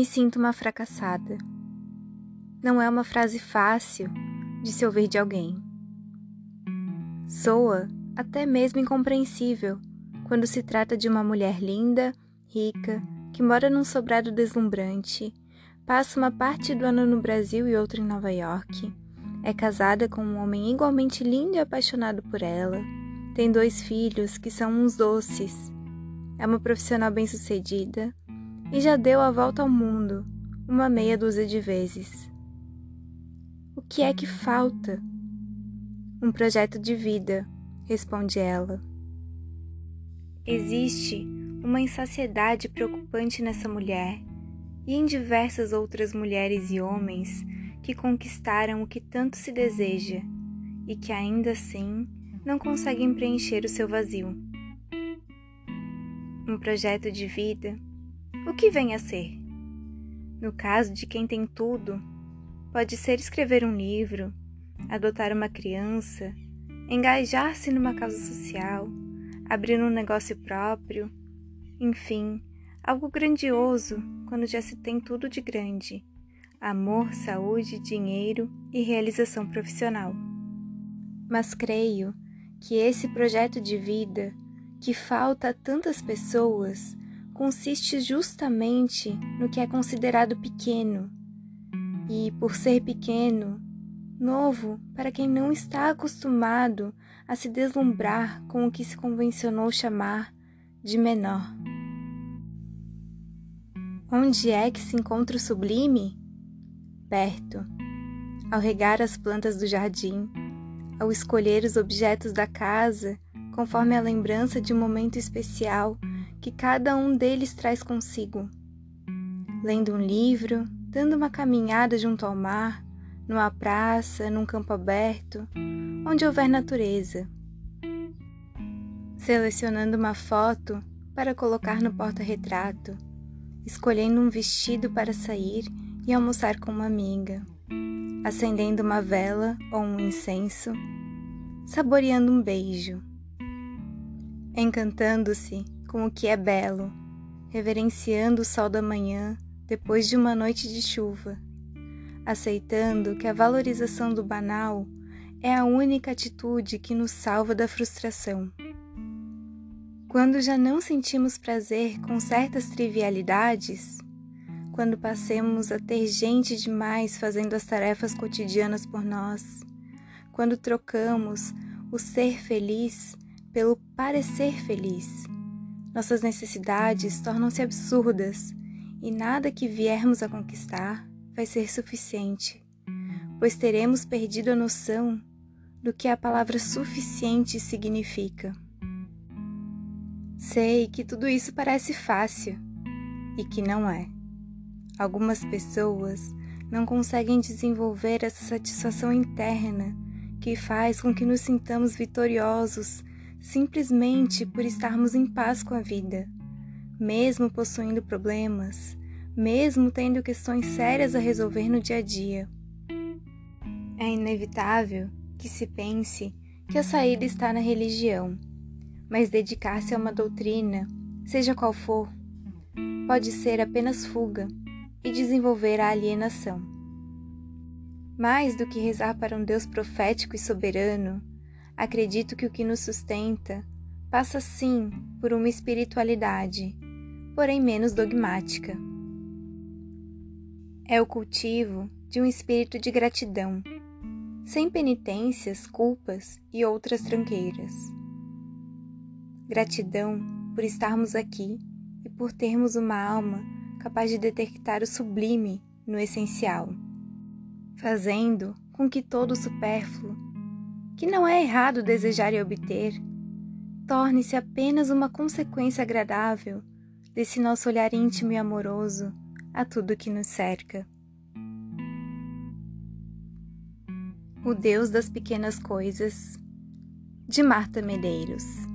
Me sinto uma fracassada. Não é uma frase fácil de se ouvir de alguém. Soa até mesmo incompreensível quando se trata de uma mulher linda, rica, que mora num sobrado deslumbrante, passa uma parte do ano no Brasil e outra em Nova York, é casada com um homem igualmente lindo e apaixonado por ela, tem dois filhos que são uns doces, é uma profissional bem-sucedida e já deu a volta ao mundo uma meia dúzia de vezes. O que é que falta? Um projeto de vida, responde ela. Existe uma insaciedade preocupante nessa mulher e em diversas outras mulheres e homens que conquistaram o que tanto se deseja e que ainda assim não conseguem preencher o seu vazio. Um projeto de vida o que vem a ser? No caso de quem tem tudo, pode ser escrever um livro, adotar uma criança, engajar-se numa causa social, abrir um negócio próprio, enfim, algo grandioso quando já se tem tudo de grande: amor, saúde, dinheiro e realização profissional. Mas creio que esse projeto de vida que falta a tantas pessoas consiste justamente no que é considerado pequeno. E, por ser pequeno, novo para quem não está acostumado a se deslumbrar com o que se convencionou chamar de menor. Onde é que se encontra o sublime? Perto. Ao regar as plantas do jardim, ao escolher os objetos da casa conforme a lembrança de um momento especial que cada um deles traz consigo. Lendo um livro, dando uma caminhada junto ao mar, numa praça, num campo aberto, onde houver natureza. Selecionando uma foto para colocar no porta-retrato, escolhendo um vestido para sair e almoçar com uma amiga, acendendo uma vela ou um incenso, saboreando um beijo, encantando-se com o que é belo, reverenciando o sol da manhã depois de uma noite de chuva, aceitando que a valorização do banal é a única atitude que nos salva da frustração. Quando já não sentimos prazer com certas trivialidades, quando passemos a ter gente demais fazendo as tarefas cotidianas por nós, quando trocamos o ser feliz pelo parecer feliz, nossas necessidades tornam-se absurdas e nada que viermos a conquistar vai ser suficiente, pois teremos perdido a noção do que a palavra suficiente significa. Sei que tudo isso parece fácil e que não é. Algumas pessoas não conseguem desenvolver essa satisfação interna que faz com que nos sintamos vitoriosos simplesmente por estarmos em paz com a vida, mesmo possuindo problemas, mesmo tendo questões sérias a resolver no dia a dia. É inevitável que se pense que a saída está na religião, mas dedicar-se a uma doutrina, seja qual for, pode ser apenas fuga e desenvolver a alienação. Mais do que rezar para um Deus profético e soberano, Acredito que o que nos sustenta passa sim por uma espiritualidade, porém menos dogmática. É o cultivo de um espírito de gratidão, sem penitências, culpas e outras tranqueiras. Gratidão por estarmos aqui e por termos uma alma capaz de detectar o sublime no essencial, fazendo com que todo o supérfluo que não é errado desejar e obter, torne-se apenas uma consequência agradável desse nosso olhar íntimo e amoroso a tudo que nos cerca. O Deus das Pequenas Coisas, de Marta Medeiros.